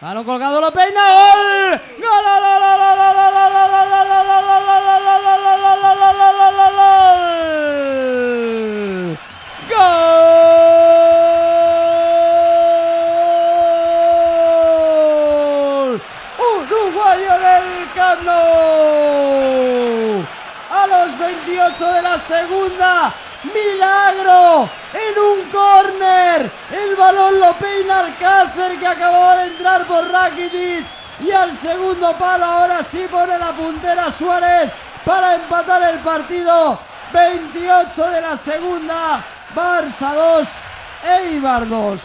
Balón colgado, lo peina, gol. Gol, gol, gol, gol, Uruguayo en el. A los 28 de la segunda, milagro en un córner. Balón lo peina Alcácer que acababa de entrar por Rakitic. Y al segundo palo ahora sí pone la puntera Suárez para empatar el partido. 28 de la segunda, Barça 2, Eibar 2.